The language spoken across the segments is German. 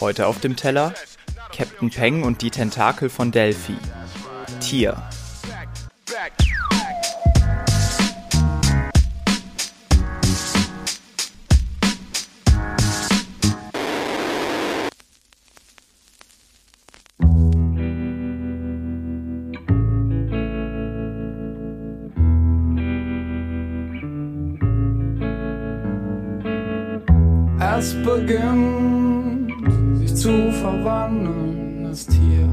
Heute auf dem Teller Captain Peng und die Tentakel von Delphi. Tier. Es beginnt sich zu verwandeln, das Tier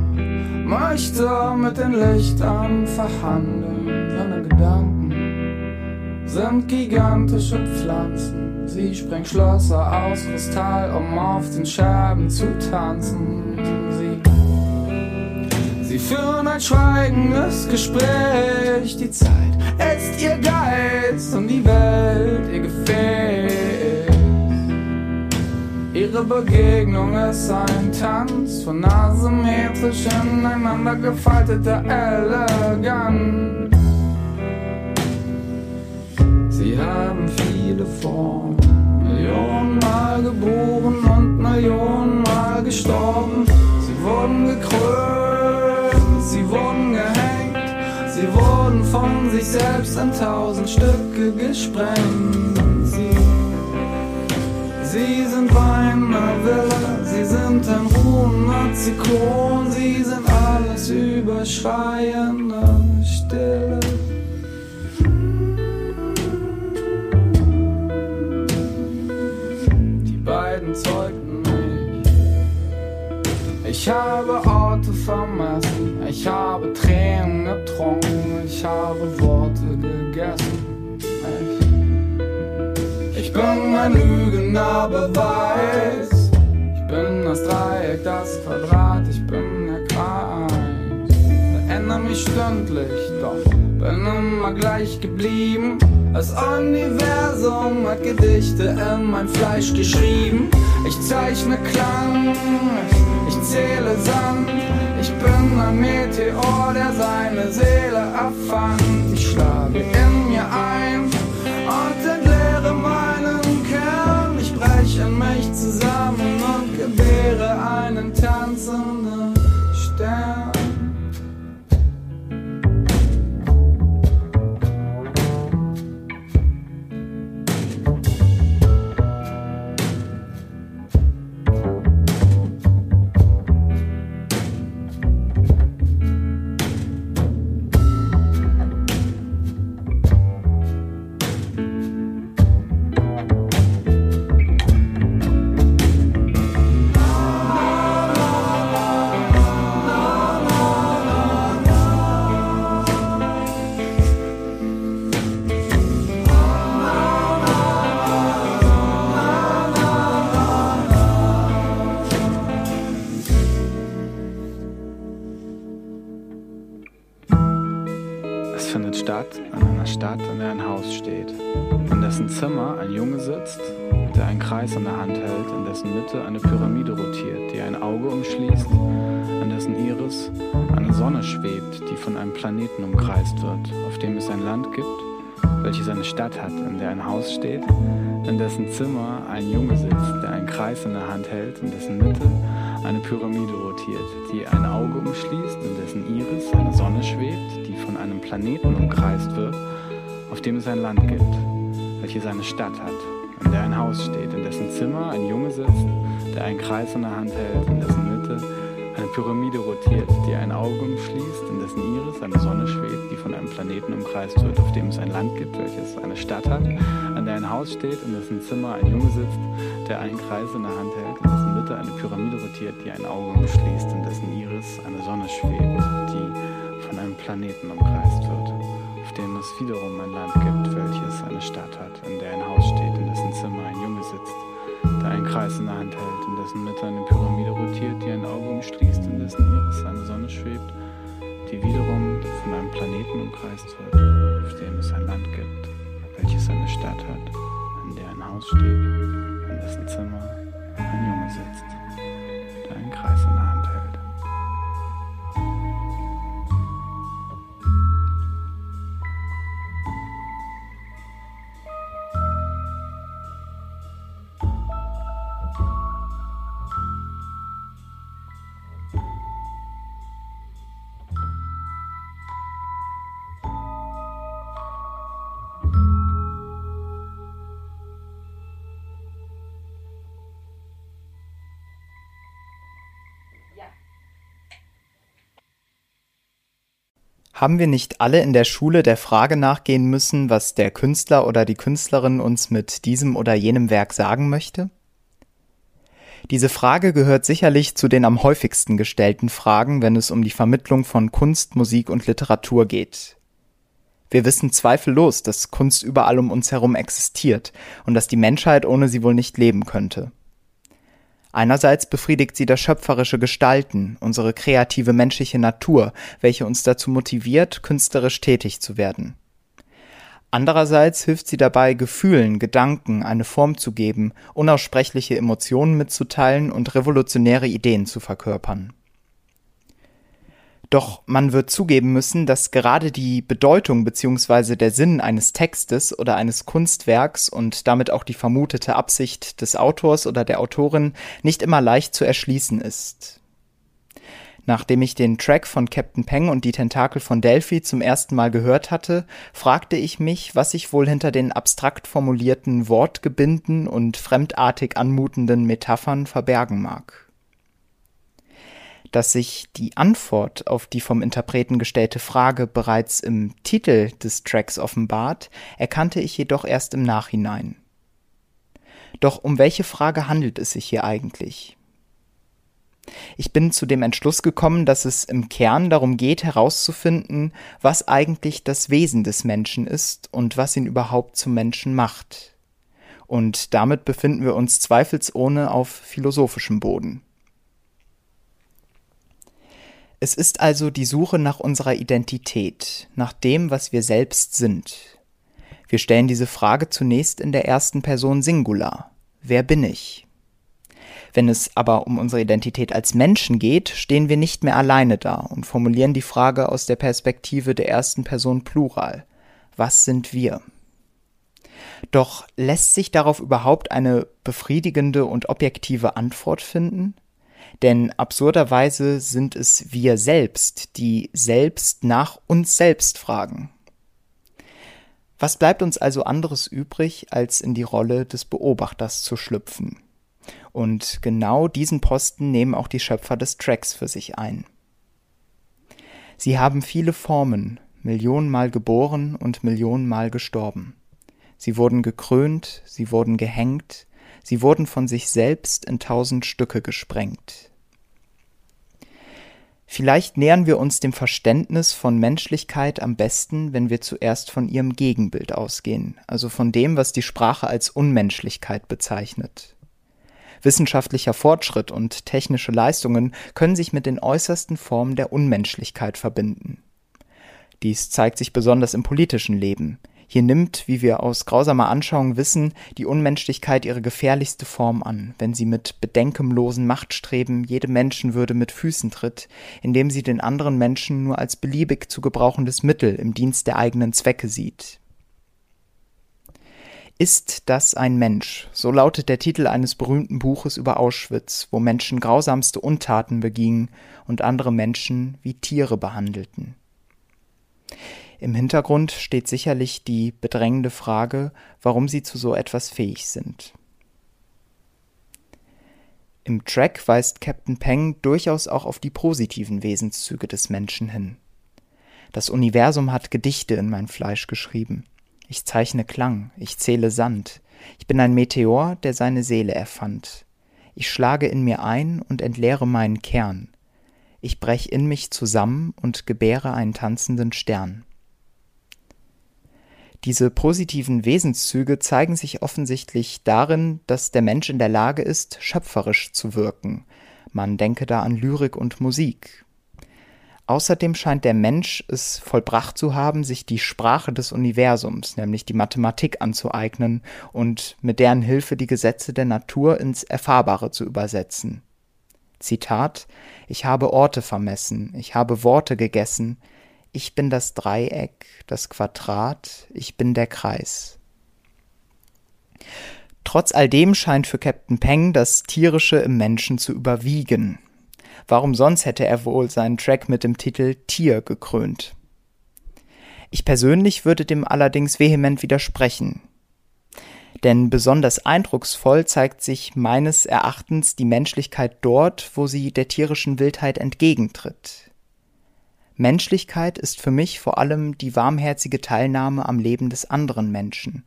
möchte mit den Lichtern verhandeln. Seine Gedanken sind gigantische Pflanzen. Sie sprengt Schlösser aus Kristall, um auf den Scherben zu tanzen. Sie, sie führen ein schweigendes Gespräch. Die Zeit ist ihr Geist und die Welt ihr Gefäß. Ihre Begegnung ist ein Tanz von asymmetrisch ineinander gefalteter Eleganz. Sie haben viele Formen, Millionenmal geboren und Millionenmal gestorben. Sie wurden gekrönt, sie wurden gehängt, sie wurden von sich selbst in tausend Stücke gesprengt. Sie Sie sind Weiner Villa, sie sind ein ruhender Zyklon, sie sind alles überschreiende Stille. Die beiden zeugten mich. Ich habe Orte vermessen, ich habe Tränen getrunken, ich habe Worte gegessen. Ich, bin ein lügender Beweis. Ich bin das Dreieck, das Quadrat, ich bin der Kreis. Verändere mich stündlich, doch bin immer gleich geblieben. Das Universum hat Gedichte in mein Fleisch geschrieben. Ich zeichne Klang, ich, zähle Sand. Ich bin ein Meteor, der seine Seele erfand. Ich schlage ein Junge sitzt, der einen Kreis in der Hand hält, in dessen Mitte eine Pyramide rotiert, die ein Auge umschließt, in dessen Iris eine Sonne schwebt, die von einem Planeten umkreist wird, auf dem es ein Land gibt, welches eine Stadt hat, in der ein Haus steht, in dessen Zimmer ein Junge sitzt, der einen Kreis in der Hand hält, in dessen Mitte eine Pyramide rotiert, die ein Auge umschließt, in dessen Iris eine Sonne schwebt, die von einem Planeten umkreist wird, auf dem es ein Land gibt, welches eine Stadt hat, in der ein Haus steht, in dessen Zimmer ein Junge sitzt, der einen Kreis in der Hand hält, in dessen Mitte eine Pyramide rotiert, die ein Auge umschließt, in dessen Iris eine Sonne schwebt, die von einem Planeten umkreist wird, auf dem es ein Land gibt, welches eine Stadt hat, an der ein Haus steht, in dessen Zimmer ein Junge sitzt, der einen Kreis in der Hand hält, in dessen Mitte eine Pyramide rotiert, die ein Auge umschließt, in dessen Iris eine Sonne schwebt, die von einem Planeten umkreist wird, auf dem es wiederum ein Land gibt, welches eine Stadt hat, in der ein Haus steht, in dessen Zimmer ein Junge sitzt, der einen Kreis in der Hand hält, in dessen Mitte eine Pyramide rotiert, die ein Auge umschließt, in dessen Iris eine Sonne schwebt, die wiederum von einem Planeten umkreist wird, auf dem es ein Land gibt, welches eine Stadt hat, in der ein Haus steht, in dessen Zimmer ein Junge sitzt, der einen Kreis in der Hand hält. Haben wir nicht alle in der Schule der Frage nachgehen müssen, was der Künstler oder die Künstlerin uns mit diesem oder jenem Werk sagen möchte? Diese Frage gehört sicherlich zu den am häufigsten gestellten Fragen, wenn es um die Vermittlung von Kunst, Musik und Literatur geht. Wir wissen zweifellos, dass Kunst überall um uns herum existiert und dass die Menschheit ohne sie wohl nicht leben könnte. Einerseits befriedigt sie das schöpferische Gestalten, unsere kreative menschliche Natur, welche uns dazu motiviert, künstlerisch tätig zu werden. Andererseits hilft sie dabei, Gefühlen, Gedanken eine Form zu geben, unaussprechliche Emotionen mitzuteilen und revolutionäre Ideen zu verkörpern. Doch man wird zugeben müssen, dass gerade die Bedeutung bzw. der Sinn eines Textes oder eines Kunstwerks und damit auch die vermutete Absicht des Autors oder der Autorin nicht immer leicht zu erschließen ist. Nachdem ich den Track von Captain Peng und die Tentakel von Delphi zum ersten Mal gehört hatte, fragte ich mich, was sich wohl hinter den abstrakt formulierten Wortgebinden und fremdartig anmutenden Metaphern verbergen mag dass sich die Antwort auf die vom Interpreten gestellte Frage bereits im Titel des Tracks offenbart, erkannte ich jedoch erst im Nachhinein. Doch um welche Frage handelt es sich hier eigentlich? Ich bin zu dem Entschluss gekommen, dass es im Kern darum geht herauszufinden, was eigentlich das Wesen des Menschen ist und was ihn überhaupt zum Menschen macht. Und damit befinden wir uns zweifelsohne auf philosophischem Boden. Es ist also die Suche nach unserer Identität, nach dem, was wir selbst sind. Wir stellen diese Frage zunächst in der ersten Person Singular. Wer bin ich? Wenn es aber um unsere Identität als Menschen geht, stehen wir nicht mehr alleine da und formulieren die Frage aus der Perspektive der ersten Person Plural. Was sind wir? Doch lässt sich darauf überhaupt eine befriedigende und objektive Antwort finden? Denn absurderweise sind es wir selbst, die selbst nach uns selbst fragen. Was bleibt uns also anderes übrig, als in die Rolle des Beobachters zu schlüpfen? Und genau diesen Posten nehmen auch die Schöpfer des Tracks für sich ein. Sie haben viele Formen, Millionenmal geboren und Millionenmal gestorben. Sie wurden gekrönt, sie wurden gehängt, Sie wurden von sich selbst in tausend Stücke gesprengt. Vielleicht nähern wir uns dem Verständnis von Menschlichkeit am besten, wenn wir zuerst von ihrem Gegenbild ausgehen, also von dem, was die Sprache als Unmenschlichkeit bezeichnet. Wissenschaftlicher Fortschritt und technische Leistungen können sich mit den äußersten Formen der Unmenschlichkeit verbinden. Dies zeigt sich besonders im politischen Leben. Hier nimmt, wie wir aus grausamer Anschauung wissen, die Unmenschlichkeit ihre gefährlichste Form an, wenn sie mit bedenkenlosen Machtstreben jede Menschenwürde mit Füßen tritt, indem sie den anderen Menschen nur als beliebig zu gebrauchendes Mittel im Dienst der eigenen Zwecke sieht. Ist das ein Mensch? So lautet der Titel eines berühmten Buches über Auschwitz, wo Menschen grausamste Untaten begingen und andere Menschen wie Tiere behandelten. Im Hintergrund steht sicherlich die bedrängende Frage, warum sie zu so etwas fähig sind. Im Track weist Captain Peng durchaus auch auf die positiven Wesenszüge des Menschen hin. Das Universum hat Gedichte in mein Fleisch geschrieben. Ich zeichne Klang, ich zähle Sand. Ich bin ein Meteor, der seine Seele erfand. Ich schlage in mir ein und entleere meinen Kern. Ich brech in mich zusammen und gebäre einen tanzenden Stern. Diese positiven Wesenszüge zeigen sich offensichtlich darin, dass der Mensch in der Lage ist, schöpferisch zu wirken. Man denke da an Lyrik und Musik. Außerdem scheint der Mensch es vollbracht zu haben, sich die Sprache des Universums, nämlich die Mathematik, anzueignen und mit deren Hilfe die Gesetze der Natur ins Erfahrbare zu übersetzen. Zitat Ich habe Orte vermessen, ich habe Worte gegessen, ich bin das Dreieck, das Quadrat, ich bin der Kreis. Trotz all dem scheint für Captain Peng das Tierische im Menschen zu überwiegen. Warum sonst hätte er wohl seinen Track mit dem Titel Tier gekrönt? Ich persönlich würde dem allerdings vehement widersprechen. Denn besonders eindrucksvoll zeigt sich meines Erachtens die Menschlichkeit dort, wo sie der tierischen Wildheit entgegentritt. Menschlichkeit ist für mich vor allem die warmherzige Teilnahme am Leben des anderen Menschen,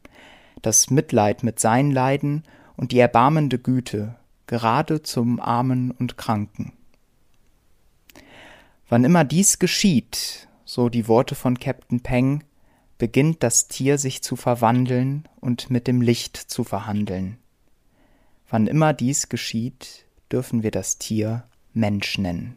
das Mitleid mit seinen Leiden und die erbarmende Güte, gerade zum Armen und Kranken. Wann immer dies geschieht, so die Worte von Captain Peng, beginnt das Tier sich zu verwandeln und mit dem Licht zu verhandeln. Wann immer dies geschieht, dürfen wir das Tier Mensch nennen.